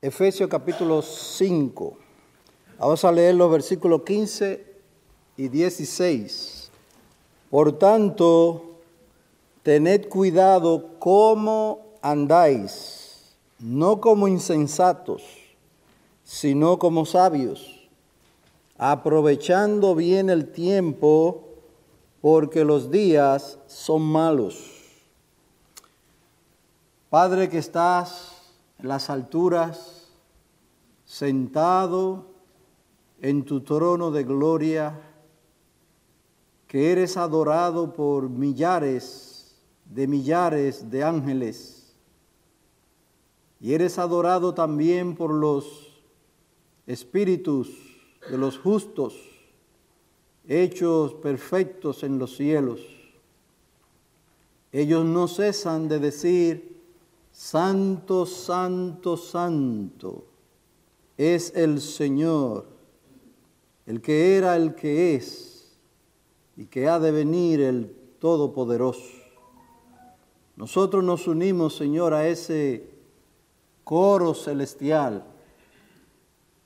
Efesios capítulo 5. Vamos a leer los versículos 15 y 16. Por tanto, tened cuidado cómo andáis, no como insensatos, sino como sabios, aprovechando bien el tiempo, porque los días son malos. Padre que estás las alturas, sentado en tu trono de gloria, que eres adorado por millares de millares de ángeles, y eres adorado también por los espíritus de los justos, hechos perfectos en los cielos. Ellos no cesan de decir, Santo, santo, santo es el Señor, el que era, el que es y que ha de venir el Todopoderoso. Nosotros nos unimos, Señor, a ese coro celestial.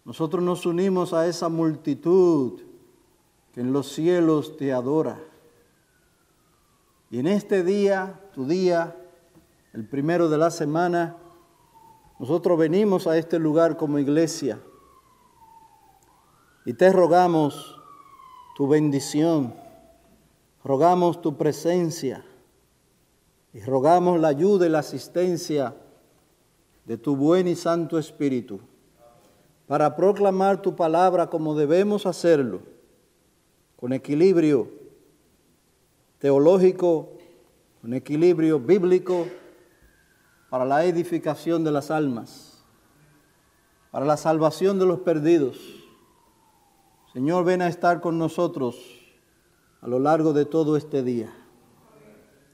Nosotros nos unimos a esa multitud que en los cielos te adora. Y en este día, tu día, el primero de la semana, nosotros venimos a este lugar como iglesia y te rogamos tu bendición, rogamos tu presencia y rogamos la ayuda y la asistencia de tu buen y santo Espíritu para proclamar tu palabra como debemos hacerlo, con equilibrio teológico, con equilibrio bíblico para la edificación de las almas, para la salvación de los perdidos. Señor, ven a estar con nosotros a lo largo de todo este día.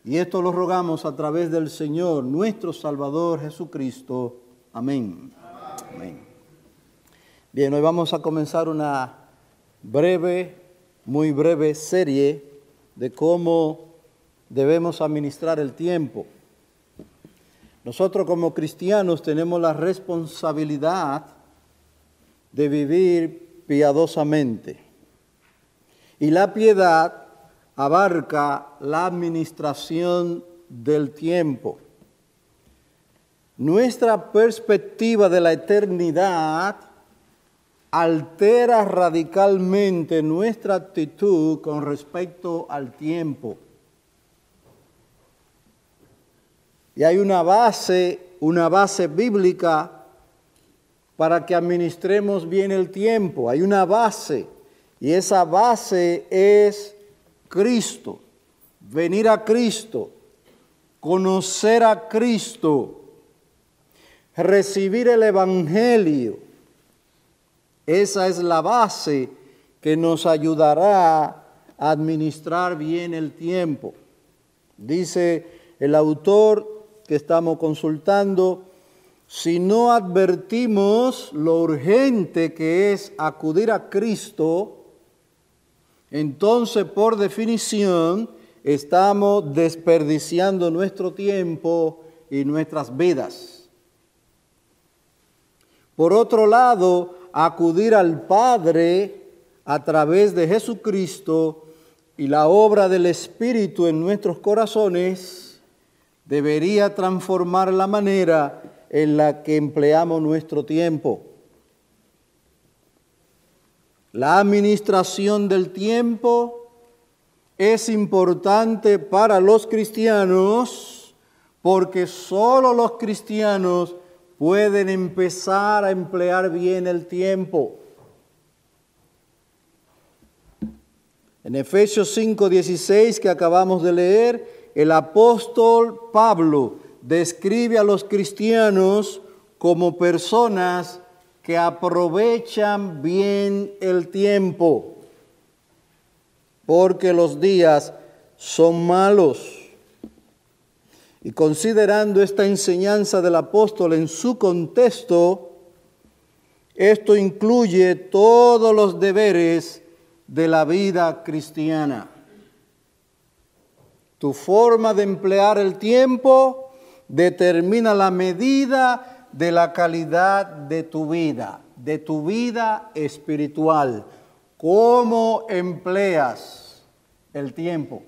Y esto lo rogamos a través del Señor, nuestro Salvador Jesucristo. Amén. Amén. Bien, hoy vamos a comenzar una breve, muy breve serie de cómo debemos administrar el tiempo. Nosotros como cristianos tenemos la responsabilidad de vivir piadosamente. Y la piedad abarca la administración del tiempo. Nuestra perspectiva de la eternidad altera radicalmente nuestra actitud con respecto al tiempo. Y hay una base, una base bíblica para que administremos bien el tiempo. Hay una base y esa base es Cristo. Venir a Cristo, conocer a Cristo, recibir el Evangelio. Esa es la base que nos ayudará a administrar bien el tiempo. Dice el autor que estamos consultando, si no advertimos lo urgente que es acudir a Cristo, entonces por definición estamos desperdiciando nuestro tiempo y nuestras vidas. Por otro lado, acudir al Padre a través de Jesucristo y la obra del Espíritu en nuestros corazones debería transformar la manera en la que empleamos nuestro tiempo. La administración del tiempo es importante para los cristianos porque solo los cristianos pueden empezar a emplear bien el tiempo. En Efesios 5:16 que acabamos de leer, el apóstol Pablo describe a los cristianos como personas que aprovechan bien el tiempo, porque los días son malos. Y considerando esta enseñanza del apóstol en su contexto, esto incluye todos los deberes de la vida cristiana. Tu forma de emplear el tiempo determina la medida de la calidad de tu vida, de tu vida espiritual. ¿Cómo empleas el tiempo?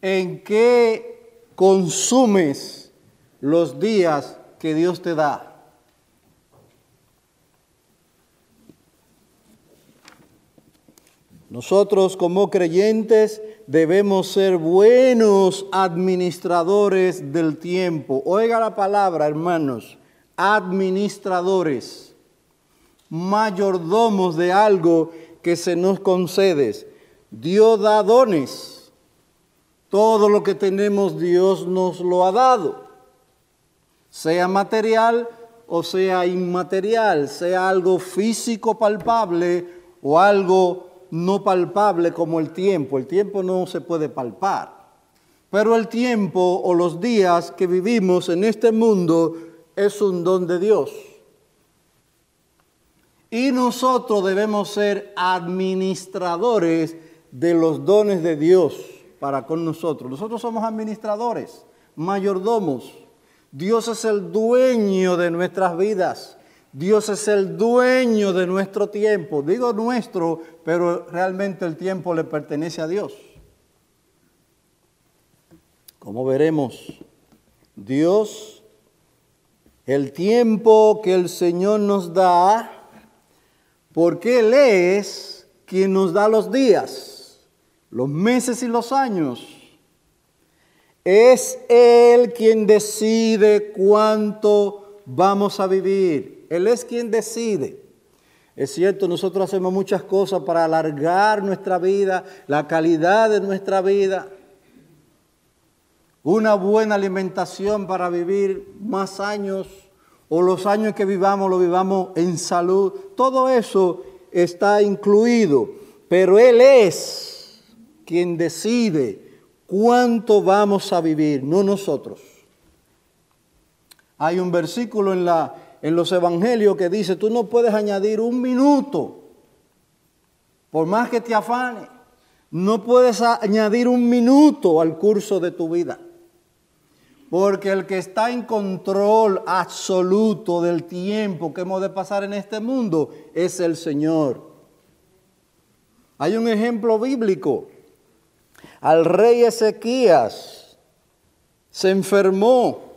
¿En qué consumes los días que Dios te da? Nosotros como creyentes debemos ser buenos administradores del tiempo. Oiga la palabra, hermanos, administradores, mayordomos de algo que se nos concede. Dios da dones. Todo lo que tenemos Dios nos lo ha dado. Sea material o sea inmaterial, sea algo físico palpable o algo no palpable como el tiempo. El tiempo no se puede palpar. Pero el tiempo o los días que vivimos en este mundo es un don de Dios. Y nosotros debemos ser administradores de los dones de Dios para con nosotros. Nosotros somos administradores, mayordomos. Dios es el dueño de nuestras vidas. Dios es el dueño de nuestro tiempo. Digo nuestro, pero realmente el tiempo le pertenece a Dios. Como veremos, Dios, el tiempo que el Señor nos da, porque Él es quien nos da los días, los meses y los años. Es Él quien decide cuánto vamos a vivir. Él es quien decide. Es cierto, nosotros hacemos muchas cosas para alargar nuestra vida, la calidad de nuestra vida, una buena alimentación para vivir más años o los años que vivamos lo vivamos en salud. Todo eso está incluido, pero Él es quien decide cuánto vamos a vivir, no nosotros. Hay un versículo en la en los evangelios que dice, tú no puedes añadir un minuto, por más que te afane, no puedes añadir un minuto al curso de tu vida. Porque el que está en control absoluto del tiempo que hemos de pasar en este mundo es el Señor. Hay un ejemplo bíblico. Al rey Ezequías se enfermó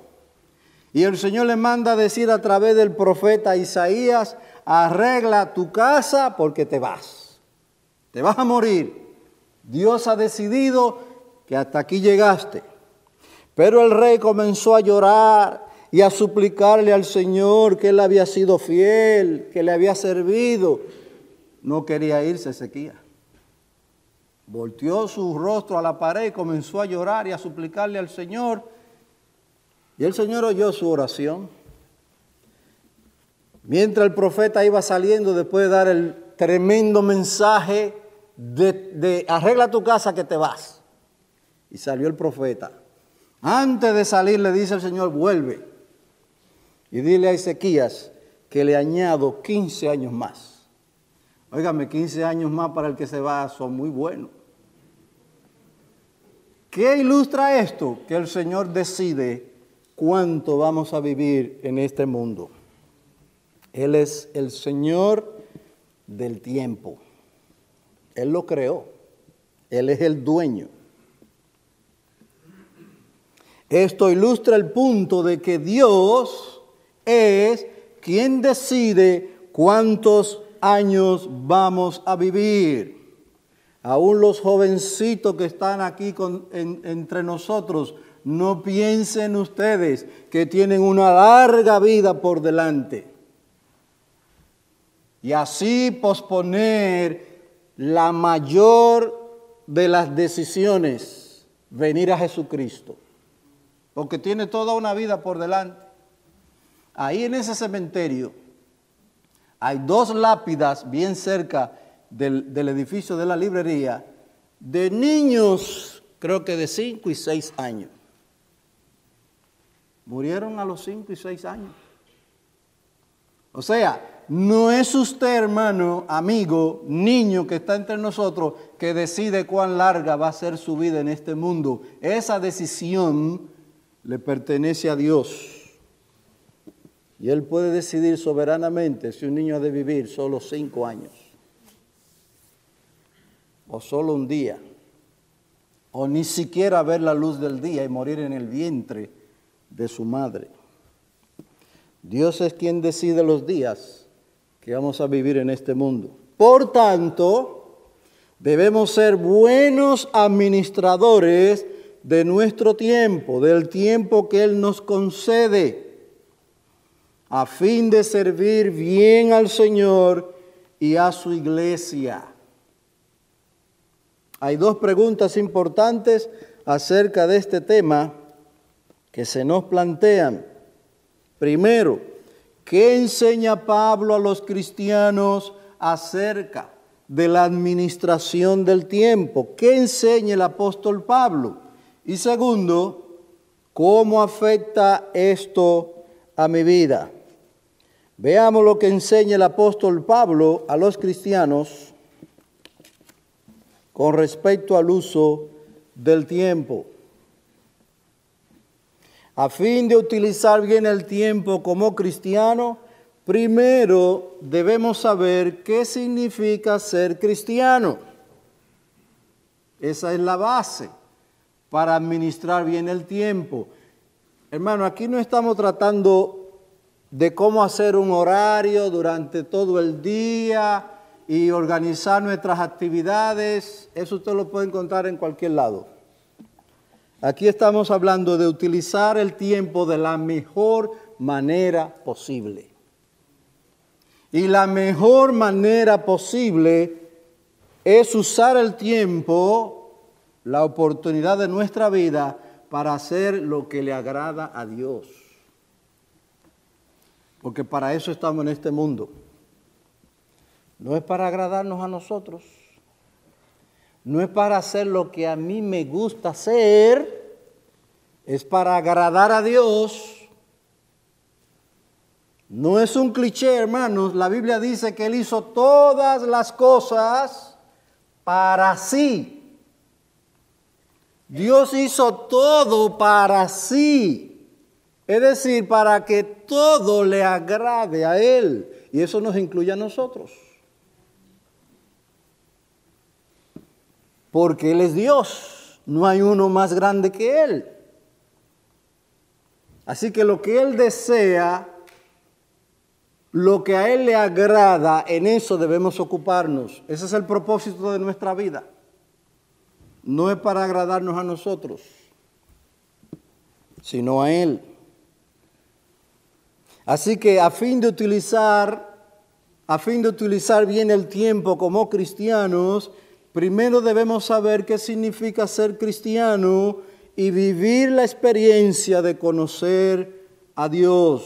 y el Señor le manda a decir a través del profeta Isaías, arregla tu casa porque te vas. Te vas a morir. Dios ha decidido que hasta aquí llegaste. Pero el rey comenzó a llorar y a suplicarle al Señor que él había sido fiel, que le había servido. No quería irse Ezequiel. Volteó su rostro a la pared y comenzó a llorar y a suplicarle al Señor y el Señor oyó su oración. Mientras el profeta iba saliendo después de dar el tremendo mensaje de, arregla tu casa que te vas. Y salió el profeta. Antes de salir le dice el Señor, vuelve. Y dile a Ezequías que le añado 15 años más. Óigame, 15 años más para el que se va son muy buenos. ¿Qué ilustra esto? Que el Señor decide cuánto vamos a vivir en este mundo. Él es el Señor del tiempo. Él lo creó. Él es el dueño. Esto ilustra el punto de que Dios es quien decide cuántos años vamos a vivir. Aún los jovencitos que están aquí entre nosotros no piensen ustedes que tienen una larga vida por delante. Y así posponer la mayor de las decisiones, venir a Jesucristo. Porque tiene toda una vida por delante. Ahí en ese cementerio hay dos lápidas bien cerca del, edificio de la librería de niños, creo que de 5 y 6 años. Murieron a los 5 y 6 años. O sea, no es usted, hermano, amigo, niño que está entre nosotros, que decide cuán larga va a ser su vida en este mundo. Esa decisión le pertenece a Dios. Y él puede decidir soberanamente si un niño ha de vivir solo cinco años, o solo un día, o ni siquiera ver la luz del día y morir en el vientre de su madre. Dios es quien decide los días que vamos a vivir en este mundo. Por tanto, debemos ser buenos administradores de nuestro tiempo, del tiempo que Él nos concede, a fin de servir bien al Señor y a su iglesia. Hay dos preguntas importantes acerca de este tema que se nos plantean. Primero, ¿qué enseña Pablo a los cristianos acerca de la administración del tiempo? ¿Qué enseña el apóstol Pablo? Y segundo, ¿cómo afecta esto a mi vida? Veamos lo que enseña el apóstol Pablo a los cristianos con respecto al uso del tiempo. A fin de utilizar bien el tiempo como cristiano, primero debemos saber qué significa ser cristiano. Esa es la base para administrar bien el tiempo. Hermano, aquí no estamos tratando de cómo hacer un horario durante todo el día y organizar nuestras actividades. Eso usted lo puede encontrar en cualquier lado. Aquí estamos hablando de utilizar el tiempo de la mejor manera posible. Y la mejor manera posible es usar el tiempo la oportunidad de nuestra vida para hacer lo que le agrada a Dios. Porque para eso estamos en este mundo. No es para agradarnos a nosotros. No es para hacer lo que a mí me gusta hacer. Es para agradar a Dios. No es un cliché, hermanos. La Biblia dice que Él hizo todas las cosas para sí Dios hizo todo para sí. Es decir, para que todo le agrade a Él. Y eso nos incluye a nosotros. Porque Él es Dios. No hay uno más grande que Él. Así que lo que Él desea, lo que a Él le agrada, en eso debemos ocuparnos. Ese es el propósito de nuestra vida no es para agradarnos a nosotros, sino a Él. Así que a fin de utilizar, a fin de utilizar bien el tiempo como cristianos, primero debemos saber qué significa ser cristiano y vivir la experiencia de conocer a Dios.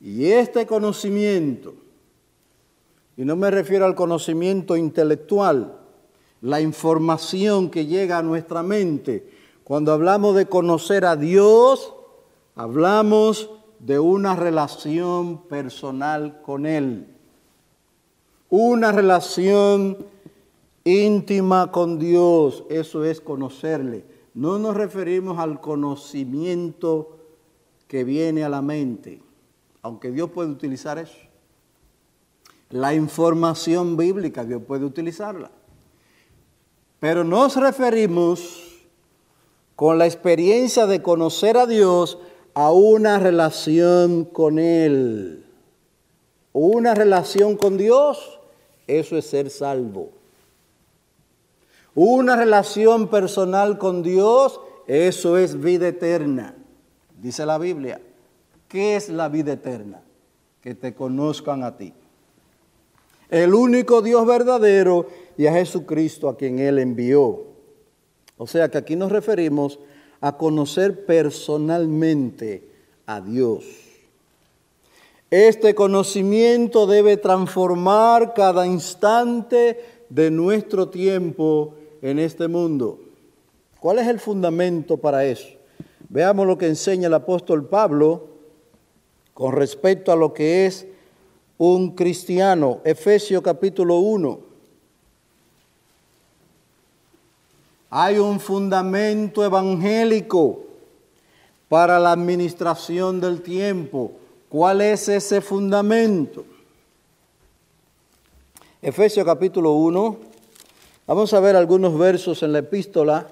Y este conocimiento, y no me refiero al conocimiento intelectual, la información que llega a nuestra mente. Cuando hablamos de conocer a Dios, hablamos de una relación personal con Él. Una relación íntima con Dios, eso es conocerle. No nos referimos al conocimiento que viene a la mente, aunque Dios puede utilizar eso. La información bíblica, Dios puede utilizarla. Pero nos referimos con la experiencia de conocer a Dios a una relación con Él. Una relación con Dios, eso es ser salvo. Una relación personal con Dios, eso es vida eterna. Dice la Biblia. ¿Qué es la vida eterna? Que te conozcan a ti. El único Dios verdadero y a Jesucristo a quien Él envió. O sea que aquí nos referimos a conocer personalmente a Dios. Este conocimiento debe transformar cada instante de nuestro tiempo en este mundo. ¿Cuál es el fundamento para eso? Veamos lo que enseña el apóstol Pablo con respecto a lo que es un cristiano. Efesios capítulo 1. Hay un fundamento evangélico para la administración del tiempo. ¿Cuál es ese fundamento? Efesios capítulo 1. Vamos a ver algunos versos en la epístola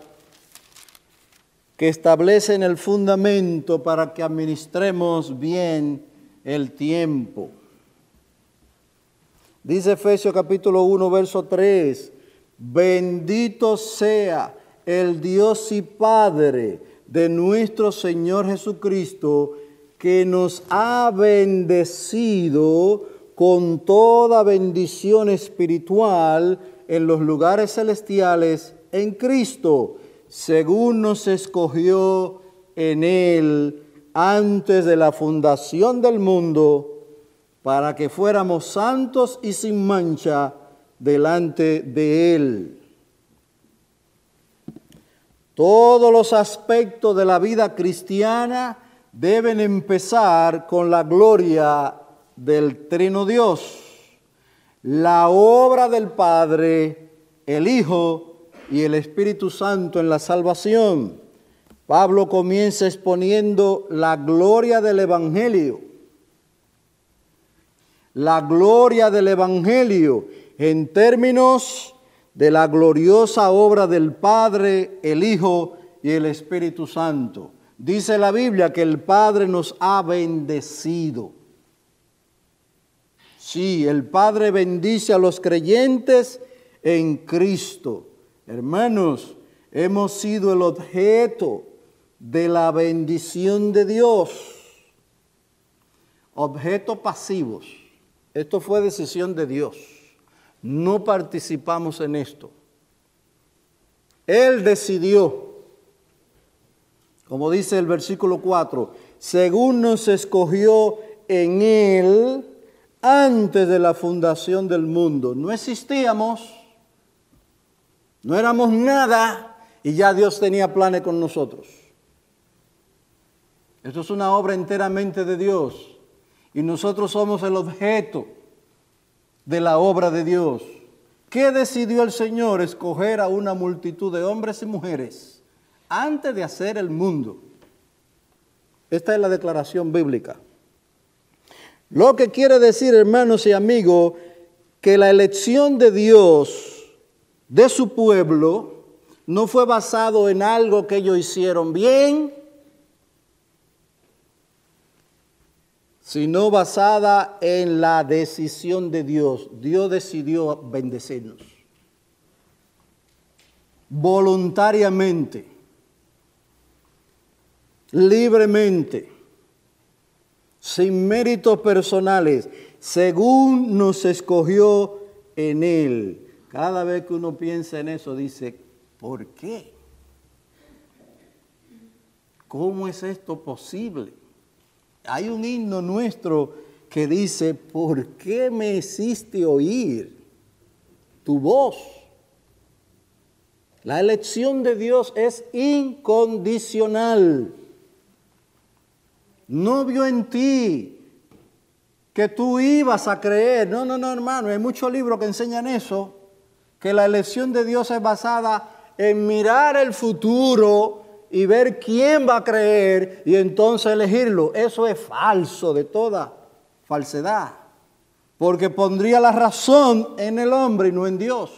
que establecen el fundamento para que administremos bien el tiempo. Dice Efesios capítulo 1, verso 3, bendito sea el Dios y Padre de nuestro Señor Jesucristo, que nos ha bendecido con toda bendición espiritual en los lugares celestiales en Cristo, según nos escogió en Él antes de la fundación del mundo, para que fuéramos santos y sin mancha delante de Él. Todos los aspectos de la vida cristiana deben empezar con la gloria del Trino Dios, la obra del Padre, el Hijo y el Espíritu Santo en la salvación. Pablo comienza exponiendo la gloria del Evangelio. La gloria del Evangelio en términos de la gloriosa obra del Padre, el Hijo y el Espíritu Santo. Dice la Biblia que el Padre nos ha bendecido. Sí, el Padre bendice a los creyentes en Cristo. Hermanos, hemos sido el objeto de la bendición de Dios. Objetos pasivos. Esto fue decisión de Dios. No participamos en esto. Él decidió, como dice el versículo 4, según nos escogió en Él antes de la fundación del mundo. No existíamos, no éramos nada y ya Dios tenía planes con nosotros. Esto es una obra enteramente de Dios y nosotros somos el objeto de la obra de Dios. ¿Qué decidió el Señor? Escoger a una multitud de hombres y mujeres antes de hacer el mundo. Esta es la declaración bíblica. Lo que quiere decir, hermanos y amigos, que la elección de Dios de su pueblo no fue basado en algo que ellos hicieron bien, sino basada en la decisión de Dios. Dios decidió bendecirnos voluntariamente, libremente, sin méritos personales, según nos escogió en Él. Cada vez que uno piensa en eso, dice, ¿por qué? ¿Cómo es esto posible? Hay un himno nuestro que dice, ¿por qué me hiciste oír tu voz? La elección de Dios es incondicional. No vio en ti que tú ibas a creer. No, no, no, hermano. Hay muchos libros que enseñan eso. Que la elección de Dios es basada en mirar el futuro y ver quién va a creer y entonces elegirlo. Eso es falso de toda falsedad. Porque pondría la razón en el hombre y no en Dios.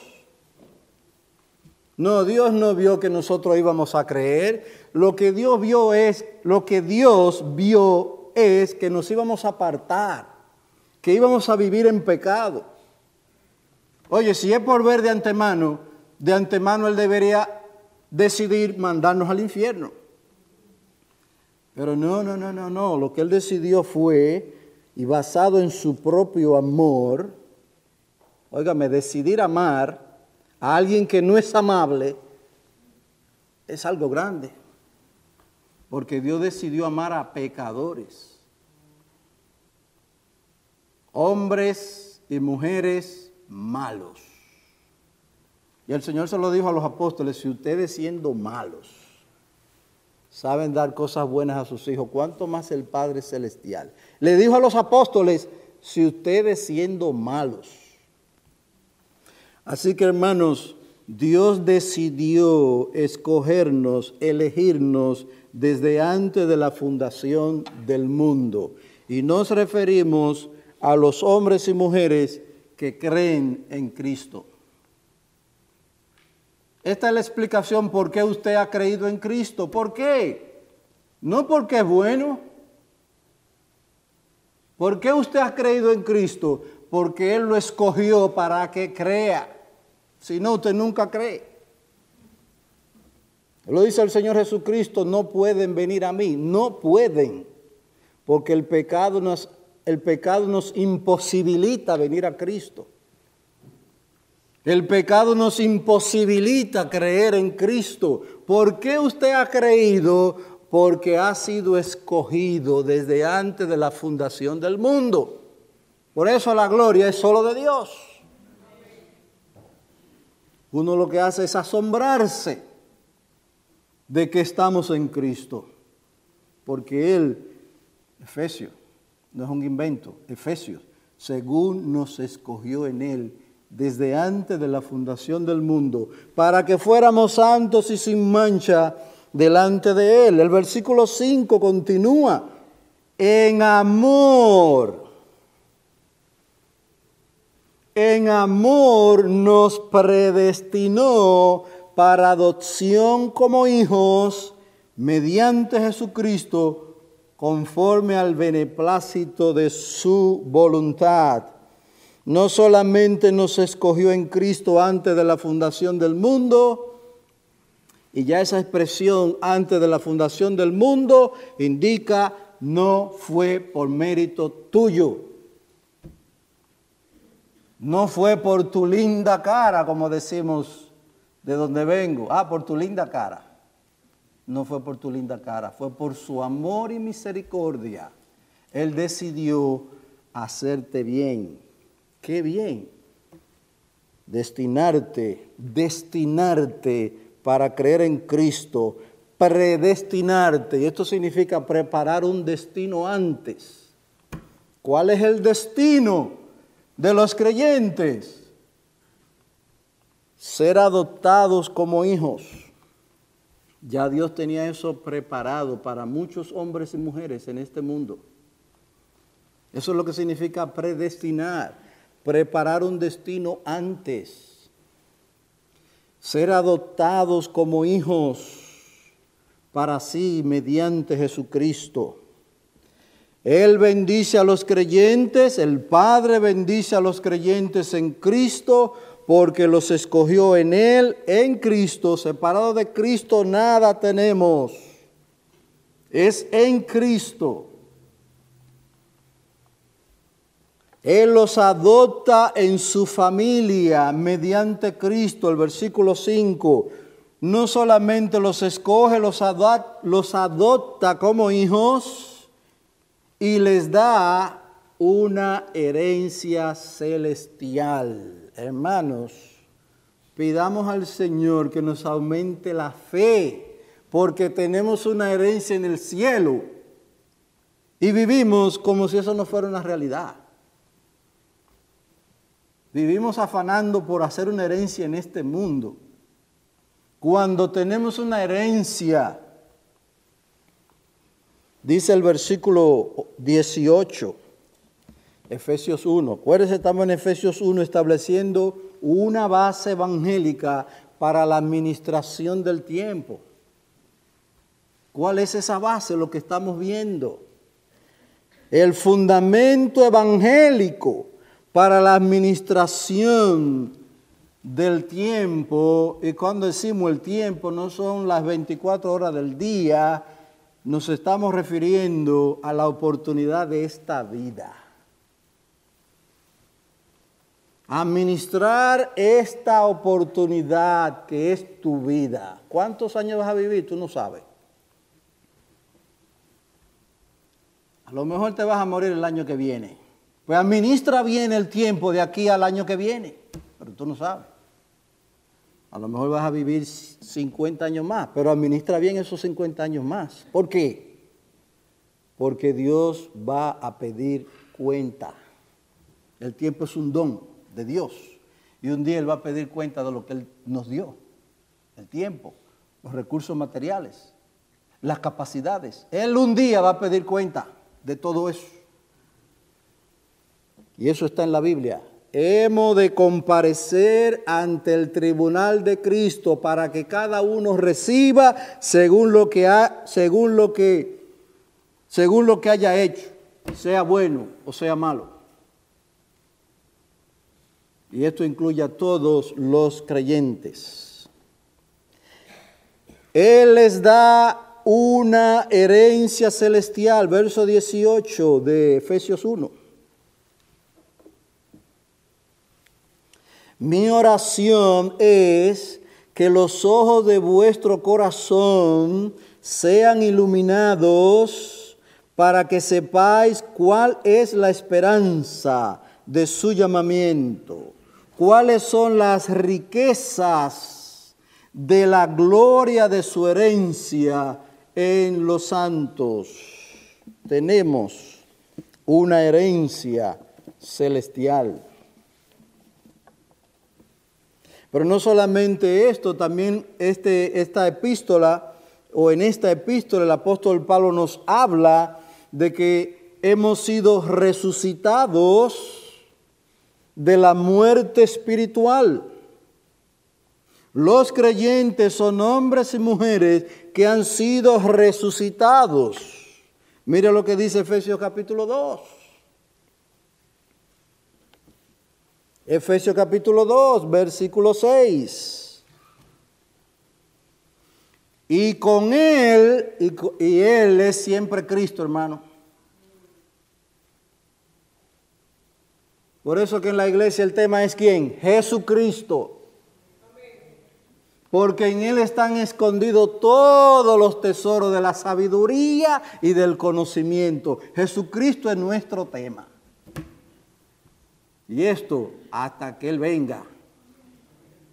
No, Dios no vio que nosotros íbamos a creer. Lo que Dios vio es, lo que Dios vio es que nos íbamos a apartar, que íbamos a vivir en pecado. Oye, si es por ver de antemano, de antemano Él debería decidir mandarnos al infierno. Pero no, no, no, no, no. Lo que él decidió fue, y basado en su propio amor, óigame, decidir amar a alguien que no es amable es algo grande. Porque Dios decidió amar a pecadores. Hombres y mujeres malos. Y el Señor se lo dijo a los apóstoles, si ustedes siendo malos saben dar cosas buenas a sus hijos, ¿cuánto más el Padre Celestial? Le dijo a los apóstoles, si ustedes siendo malos. Así que hermanos, Dios decidió escogernos, elegirnos desde antes de la fundación del mundo. Y nos referimos a los hombres y mujeres que creen en Cristo. Esta es la explicación por qué usted ha creído en Cristo. ¿Por qué? No porque es bueno. ¿Por qué usted ha creído en Cristo? Porque Él lo escogió para que crea. Si no, usted nunca cree. Lo dice el Señor Jesucristo, no pueden venir a mí, no pueden, porque el pecado nos, el pecado nos imposibilita venir a Cristo. El pecado nos imposibilita creer en Cristo. ¿Por qué usted ha creído? Porque ha sido escogido desde antes de la fundación del mundo. Por eso la gloria es solo de Dios. Uno lo que hace es asombrarse de que estamos en Cristo. Porque Él, Efesios, no es un invento, Efesios, según nos escogió en Él desde antes de la fundación del mundo, para que fuéramos santos y sin mancha delante de Él. El versículo 5 continúa, en amor. En amor nos predestinó para adopción como hijos mediante Jesucristo, conforme al beneplácito de su voluntad no solamente nos escogió en Cristo antes de la fundación del mundo, y ya esa expresión antes de la fundación del mundo indica no fue por mérito tuyo. No fue por tu linda cara, como decimos de donde vengo. Ah, por tu linda cara. No fue por tu linda cara, fue por su amor y misericordia. Él decidió hacerte bien. Qué bien. Destinarte, destinarte para creer en Cristo, predestinarte. Y esto significa preparar un destino antes. ¿Cuál es el destino de los creyentes? Ser adoptados como hijos. Ya Dios tenía eso preparado para muchos hombres y mujeres en este mundo. Eso es lo que significa predestinar preparar un destino antes, ser adoptados como hijos para sí mediante Jesucristo. Él bendice a los creyentes, el Padre bendice a los creyentes en Cristo porque los escogió en Él, en Cristo. Separado de Cristo nada tenemos. Es en Cristo. Él los adopta en su familia mediante Cristo, el versículo 5. No solamente los escoge, los, los adopta como hijos y les da una herencia celestial. Hermanos, pidamos al Señor que nos aumente la fe, porque tenemos una herencia en el cielo y vivimos como si eso no fuera una realidad. Vivimos afanando por hacer una herencia en este mundo. Cuando tenemos una herencia, dice el versículo 18, Efesios 1. Acuérdense, estamos en Efesios 1 estableciendo una base evangélica para la administración del tiempo. ¿Cuál es esa base? Lo que estamos viendo. El fundamento evangélico para la administración del tiempo, y cuando decimos el tiempo no son las 24 horas del día, nos estamos refiriendo a la oportunidad de esta vida. Administrar esta oportunidad que es tu vida. ¿Cuántos años vas a vivir? Tú no sabes. A lo mejor te vas a morir el año que viene. Pues administra bien el tiempo de aquí al año que viene, pero tú no sabes. A lo mejor vas a vivir 50 años más, pero administra bien esos 50 años más. ¿Por qué? Porque Dios va a pedir cuenta. El tiempo es un don de Dios. Y un día Él va a pedir cuenta de lo que Él nos dio. El tiempo, los recursos materiales, las capacidades. Él un día va a pedir cuenta de todo eso. Y eso está en la Biblia. Hemos de comparecer ante el tribunal de Cristo para que cada uno reciba según lo que ha, según lo que según lo que haya hecho, sea bueno o sea malo. Y esto incluye a todos los creyentes. Él les da una herencia celestial, verso 18 de Efesios 1. Mi oración es que los ojos de vuestro corazón sean iluminados para que sepáis cuál es la esperanza de su llamamiento, cuáles son las riquezas de la gloria de su herencia en los santos. Tenemos una herencia celestial. Pero no solamente esto, también este, esta epístola, o en esta epístola el apóstol Pablo nos habla de que hemos sido resucitados de la muerte espiritual. Los creyentes son hombres y mujeres que han sido resucitados. Mira lo que dice Efesios capítulo 2. Efesios capítulo 2, versículo 6. Y con Él, y, Él es siempre Cristo, hermano. Por eso que en la iglesia el tema es quién? Jesucristo. Porque en Él están escondidos todos los tesoros de la sabiduría y del conocimiento. Jesucristo es nuestro tema. Y esto hasta que Él venga.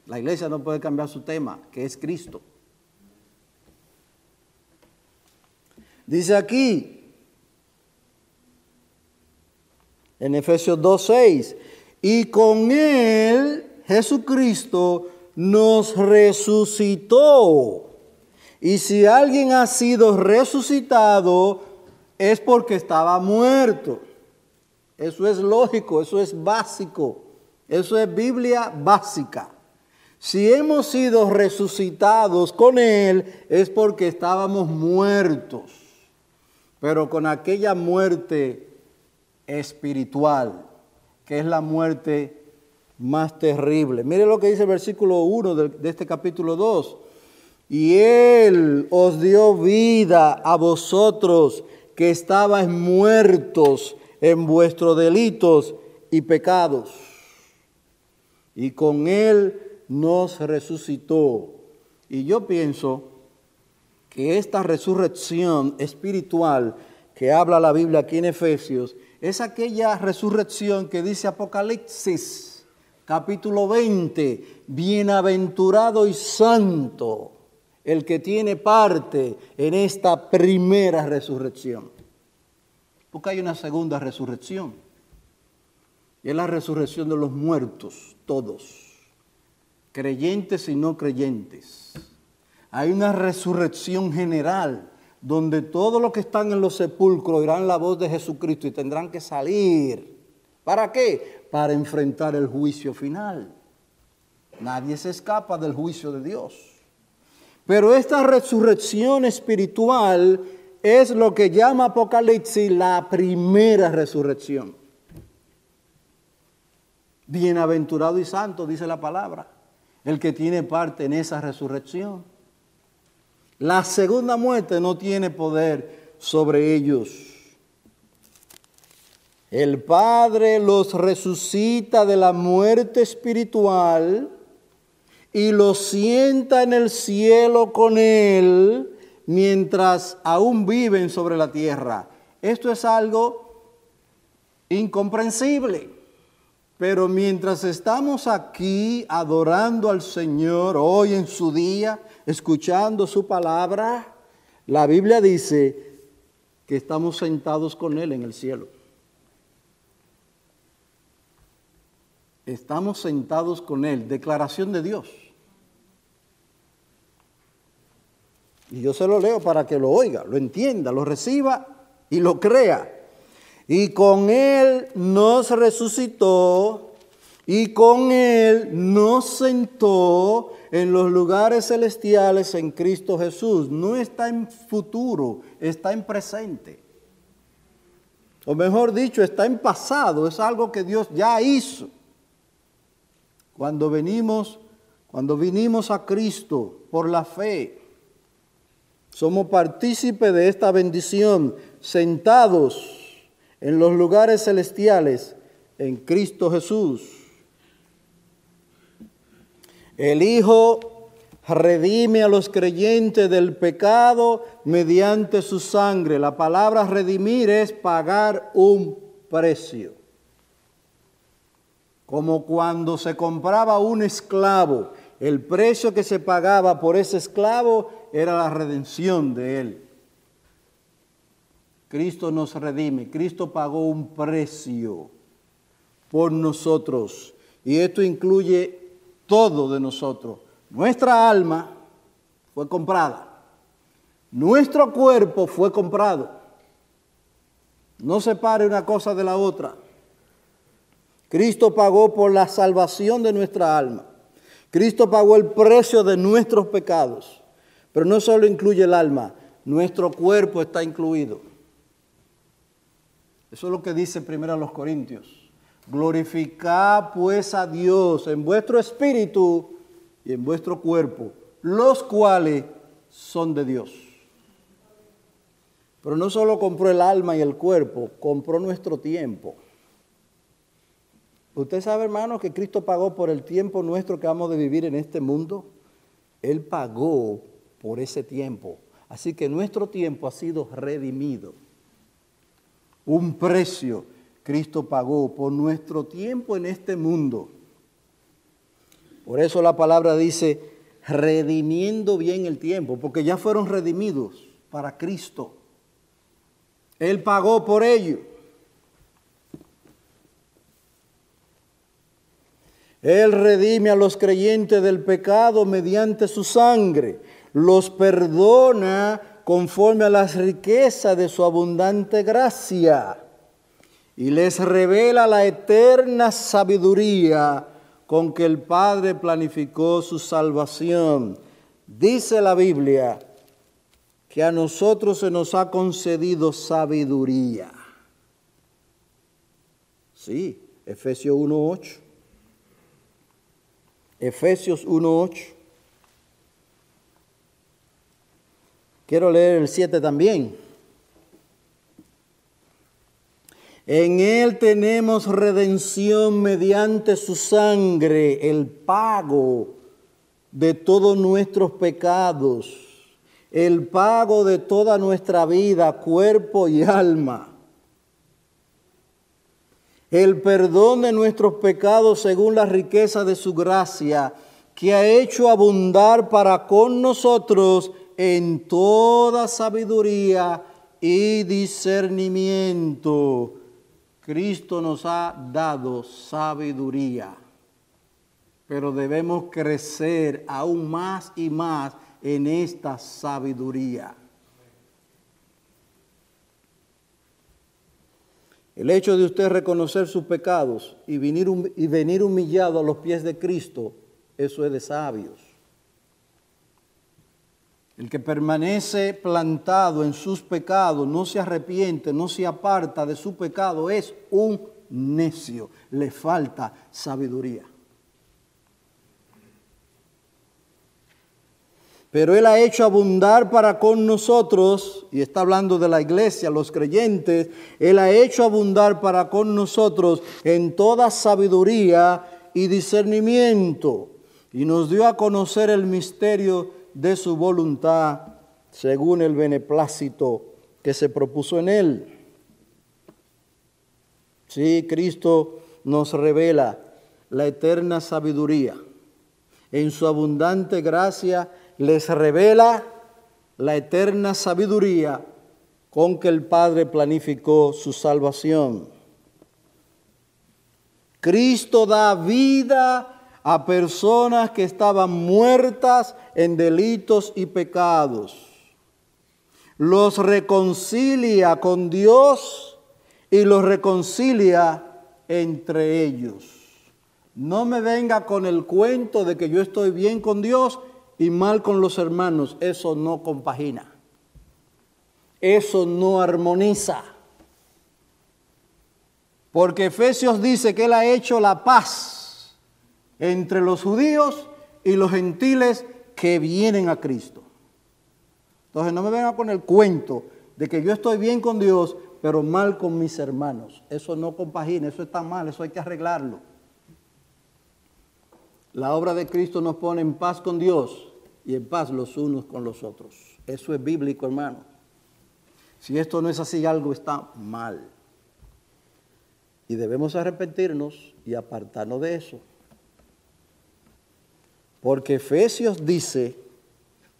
La iglesia no puede cambiar su tema, que es Cristo. Dice aquí, en Efesios 2.6, y con Él, Jesucristo, nos resucitó. Y si alguien ha sido resucitado, es porque estaba muerto. Eso es lógico, eso es básico, eso es Biblia básica. Si hemos sido resucitados con Él es porque estábamos muertos, pero con aquella muerte espiritual, que es la muerte más terrible. Mire lo que dice el versículo 1 de, este capítulo 2. Y Él os dio vida a vosotros que estabais muertos en vuestros delitos y pecados. Y con Él nos resucitó. Y yo pienso que esta resurrección espiritual que habla la Biblia aquí en Efesios es aquella resurrección que dice Apocalipsis capítulo 20, bienaventurado y santo el que tiene parte en esta primera resurrección. Porque hay una segunda resurrección. Y es la resurrección de los muertos, todos, creyentes y no creyentes. Hay una resurrección general donde todos los que están en los sepulcros oirán la voz de Jesucristo y tendrán que salir. ¿Para qué? Para enfrentar el juicio final. Nadie se escapa del juicio de Dios. Pero esta resurrección espiritual es lo que llama Apocalipsis la primera resurrección. Bienaventurado y santo, dice la palabra, el que tiene parte en esa resurrección. La segunda muerte no tiene poder sobre ellos. El Padre los resucita de la muerte espiritual y los sienta en el cielo con Él mientras aún viven sobre la tierra. Esto es algo incomprensible. Pero mientras estamos aquí adorando al Señor hoy en su día, escuchando su palabra, la Biblia dice que estamos sentados con Él en el cielo. Estamos sentados con Él. Declaración de Dios. Y yo se lo leo para que lo oiga, lo entienda, lo reciba y lo crea. Y con Él nos resucitó y con Él nos sentó en los lugares celestiales en Cristo Jesús. No está en futuro, está en presente. O mejor dicho, está en pasado, es algo que Dios ya hizo. Cuando venimos, cuando vinimos a Cristo por la fe, somos partícipes de esta bendición, sentados en los lugares celestiales en Cristo Jesús. El Hijo redime a los creyentes del pecado mediante su sangre. La palabra redimir es pagar un precio. Como cuando se compraba un esclavo, el precio que se pagaba por ese esclavo era la redención de él. Cristo nos redime, Cristo pagó un precio por nosotros y esto incluye todo de nosotros. Nuestra alma fue comprada, nuestro cuerpo fue comprado. No separe una cosa de la otra. Cristo pagó por la salvación de nuestra alma. Cristo pagó el precio de nuestros pecados. Pero no solo incluye el alma, nuestro cuerpo está incluido. Eso es lo que dice primero a los Corintios. Glorificad pues a Dios en vuestro espíritu y en vuestro cuerpo, los cuales son de Dios. Pero no solo compró el alma y el cuerpo, compró nuestro tiempo. Usted sabe, hermano, que Cristo pagó por el tiempo nuestro que vamos de vivir en este mundo. Él pagó por ese tiempo. Así que nuestro tiempo ha sido redimido. Un precio Cristo pagó por nuestro tiempo en este mundo. Por eso la palabra dice, redimiendo bien el tiempo, porque ya fueron redimidos para Cristo. Él pagó por ello. Él redime a los creyentes del pecado mediante su sangre los perdona conforme a las riquezas de su abundante gracia y les revela la eterna sabiduría con que el Padre planificó su salvación. Dice la Biblia que a nosotros se nos ha concedido sabiduría. Sí, Efesios 1.8. Efesios 1.8. Quiero leer el 7 también. En Él tenemos redención mediante su sangre, el pago de todos nuestros pecados, el pago de toda nuestra vida, cuerpo y alma, el perdón de nuestros pecados según la riqueza de su gracia, que ha hecho abundar para con nosotros en toda sabiduría y discernimiento. Cristo nos ha dado sabiduría, pero debemos crecer aún más y más en esta sabiduría. El hecho de usted reconocer sus pecados y venir, humillado a los pies de Cristo, eso es de sabios. El que permanece plantado en sus pecados, no se arrepiente, no se aparta de su pecado, es un necio. Le falta sabiduría. Pero Él ha hecho abundar para con nosotros, y está hablando de la iglesia, los creyentes, Él ha hecho abundar para con nosotros en toda sabiduría y discernimiento, y nos dio a conocer el misterio de su voluntad según el beneplácito que se propuso en él. Sí, Cristo nos revela la eterna sabiduría. En su abundante gracia les revela la eterna sabiduría con que el Padre planificó su salvación. Cristo da vida a personas que estaban muertas en delitos y pecados. Los reconcilia con Dios y los reconcilia entre ellos. No me venga con el cuento de que yo estoy bien con Dios y mal con los hermanos. Eso no compagina. Eso no armoniza. Porque Efesios dice que Él ha hecho la paz entre los judíos y los gentiles que vienen a Cristo. Entonces no me venga con el cuento de que yo estoy bien con Dios, pero mal con mis hermanos. Eso no compagina, eso está mal, eso hay que arreglarlo. La obra de Cristo nos pone en paz con Dios y en paz los unos con los otros. Eso es bíblico, hermano. Si esto no es así, algo está mal. Y debemos arrepentirnos y apartarnos de eso. Porque Efesios dice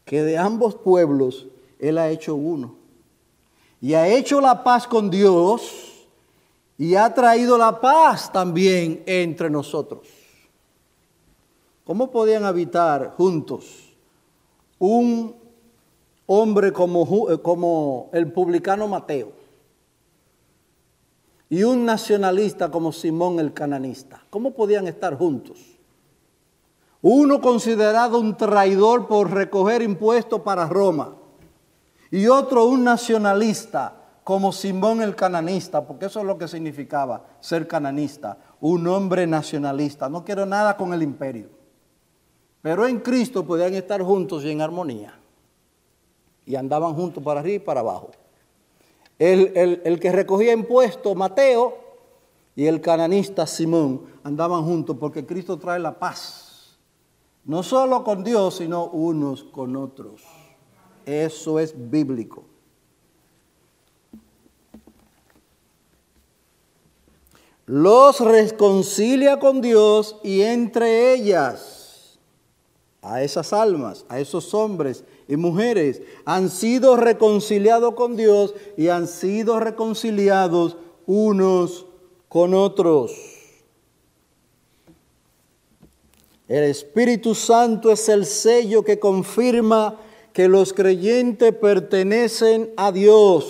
que de ambos pueblos Él ha hecho uno. Y ha hecho la paz con Dios y ha traído la paz también entre nosotros. ¿Cómo podían habitar juntos un hombre como, eh, como el publicano Mateo y un nacionalista como Simón el cananista? ¿Cómo podían estar juntos? Uno considerado un traidor por recoger impuestos para Roma y otro un nacionalista como Simón el cananista, porque eso es lo que significaba ser cananista, un hombre nacionalista. No quiero nada con el imperio. Pero en Cristo podían estar juntos y en armonía. Y andaban juntos para arriba y para abajo. El, el que recogía impuestos, Mateo, y el cananista Simón andaban juntos porque Cristo trae la paz. No solo con Dios, sino unos con otros. Eso es bíblico. Los reconcilia con Dios y entre ellas, a esas almas, a esos hombres y mujeres, han sido reconciliados con Dios y han sido reconciliados unos con otros. El Espíritu Santo es el sello que confirma que los creyentes pertenecen a Dios.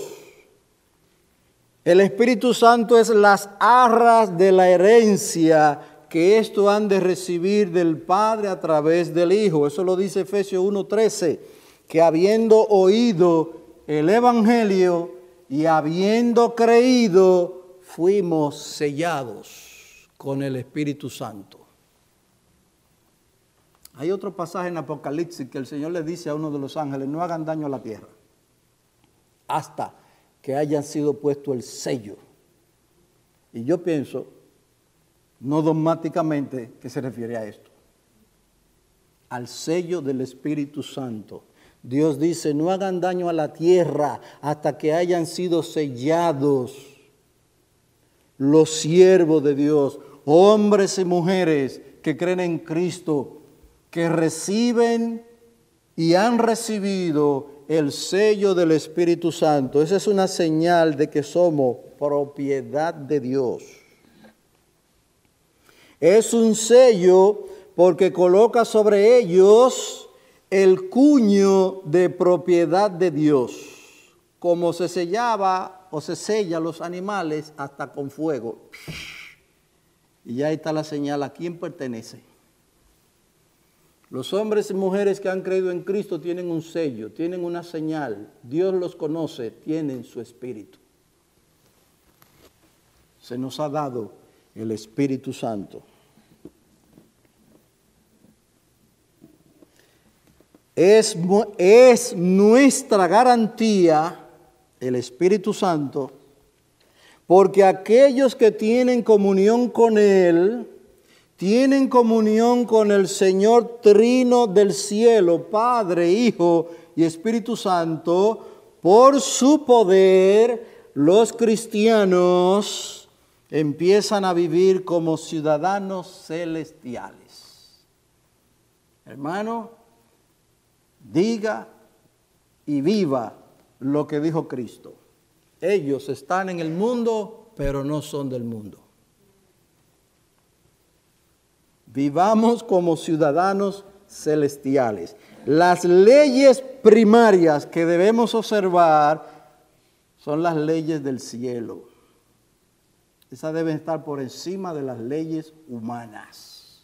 El Espíritu Santo es las arras de la herencia que esto han de recibir del Padre a través del Hijo. Eso lo dice Efesios 1:13, que habiendo oído el Evangelio y habiendo creído, fuimos sellados con el Espíritu Santo. Hay otro pasaje en Apocalipsis que el Señor le dice a uno de los ángeles, no hagan daño a la tierra hasta que hayan sido puesto el sello. Y yo pienso, no dogmáticamente, que se refiere a esto. Al sello del Espíritu Santo. Dios dice, no hagan daño a la tierra hasta que hayan sido sellados los siervos de Dios, hombres y mujeres que creen en Cristo que reciben y han recibido el sello del Espíritu Santo. Esa es una señal de que somos propiedad de Dios. Es un sello porque coloca sobre ellos el cuño de propiedad de Dios, como se sellaba o se sella los animales hasta con fuego. Y ya está la señal a quién pertenece. Los hombres y mujeres que han creído en Cristo tienen un sello, tienen una señal. Dios los conoce, tienen su espíritu. Se nos ha dado el Espíritu Santo. Es, es nuestra garantía, el Espíritu Santo, porque aquellos que tienen comunión con Él, tienen comunión con el Señor Trino del cielo, Padre, Hijo y Espíritu Santo, por su poder los cristianos empiezan a vivir como ciudadanos celestiales. Hermano, diga y viva lo que dijo Cristo. Ellos están en el mundo, pero no son del mundo. Vivamos como ciudadanos celestiales. Las leyes primarias que debemos observar son las leyes del cielo. Esas deben estar por encima de las leyes humanas.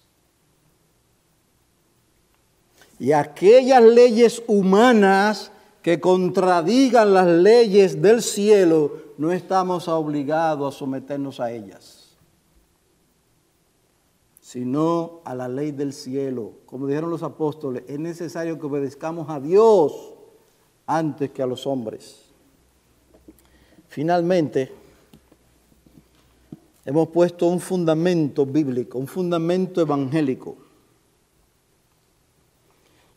Y aquellas leyes humanas que contradigan las leyes del cielo, no estamos obligados a someternos a ellas, sino a la ley del cielo. Como dijeron los apóstoles, es necesario que obedezcamos a Dios antes que a los hombres. Finalmente, hemos puesto un fundamento bíblico, un fundamento evangélico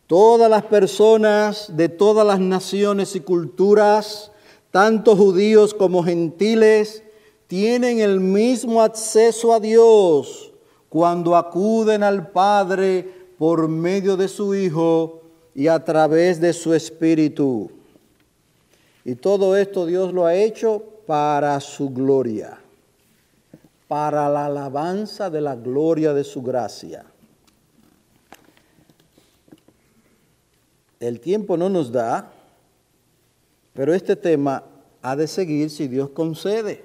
Todas las personas de todas las naciones y culturas, tanto judíos como gentiles, tienen el mismo acceso a Dios cuando acuden al Padre por medio de su Hijo y a través de su Espíritu. Y todo esto Dios lo ha hecho para su gloria, para la alabanza de la gloria de su gracia. El tiempo no nos da, pero este tema ha de seguir si Dios concede,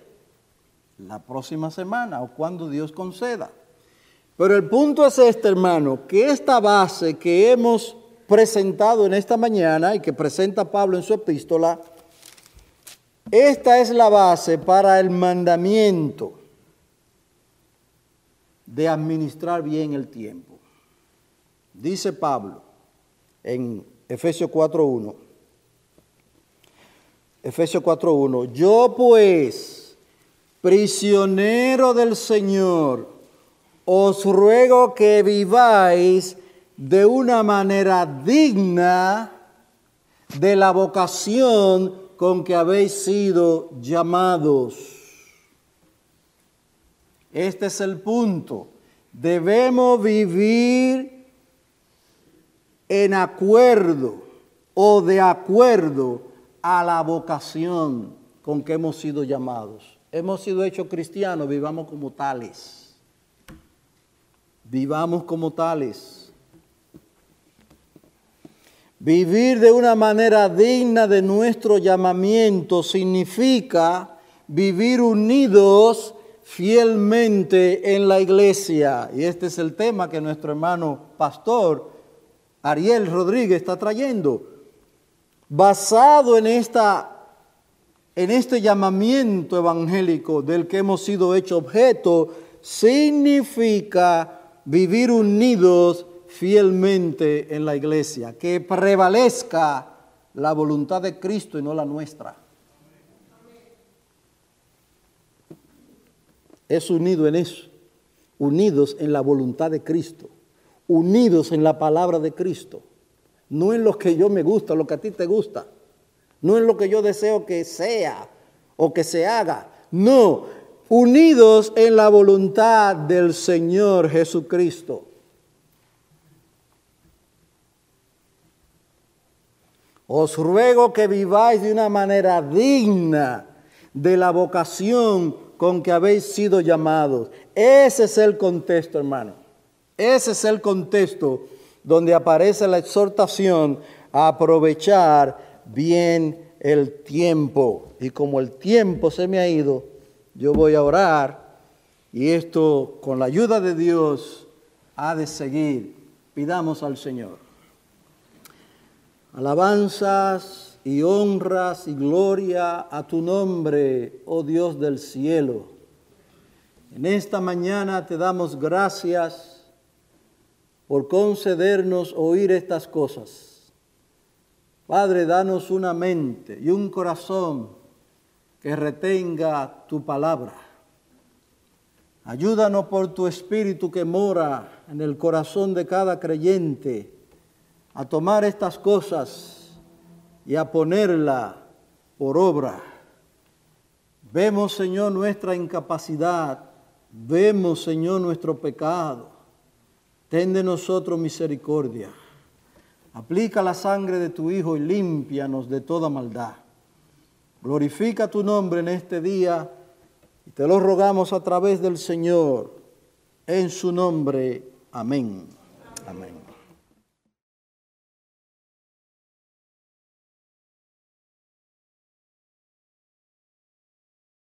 la próxima semana o cuando Dios conceda. Pero el punto es este, hermano, que esta base que hemos presentado en esta mañana y que presenta Pablo en su epístola, esta es la base para el mandamiento de administrar bien el tiempo. Dice Pablo en Efesios 4.1. Efesios 4.1. Yo pues, prisionero del Señor, os ruego que viváis de una manera digna de la vocación con que habéis sido llamados. Este es el punto. Debemos vivir en acuerdo o de acuerdo a la vocación con que hemos sido llamados. Hemos sido hechos cristianos, vivamos como tales. Vivamos como tales. Vivir de una manera digna de nuestro llamamiento significa vivir unidos fielmente en la iglesia. Y este es el tema que nuestro hermano pastor Ariel Rodríguez está trayendo, basado en, esta, en este llamamiento evangélico del que hemos sido hecho objeto, significa vivir unidos fielmente en la iglesia, que prevalezca la voluntad de Cristo y no la nuestra. Es unido en eso, unidos en la voluntad de Cristo unidos en la palabra de Cristo. No en lo que yo me gusta, lo que a ti te gusta. No en lo que yo deseo que sea o que se haga. No, unidos en la voluntad del Señor Jesucristo. Os ruego que viváis de una manera digna de la vocación con que habéis sido llamados. Ese es el contexto, hermano. Ese es el contexto donde aparece la exhortación a aprovechar bien el tiempo. Y como el tiempo se me ha ido, yo voy a orar y esto con la ayuda de Dios ha de seguir. Pidamos al Señor. Alabanzas y honras y gloria a tu nombre, oh Dios del cielo. En esta mañana te damos gracias por concedernos oír estas cosas. Padre, danos una mente y un corazón que retenga tu palabra. Ayúdanos por tu espíritu que mora en el corazón de cada creyente a tomar estas cosas y a ponerla por obra. Vemos, Señor, nuestra incapacidad. Vemos, Señor, nuestro pecado. Ten de nosotros misericordia. Aplica la sangre de tu Hijo y límpianos de toda maldad. Glorifica tu nombre en este día y te lo rogamos a través del Señor. En su nombre. Amén. Amén.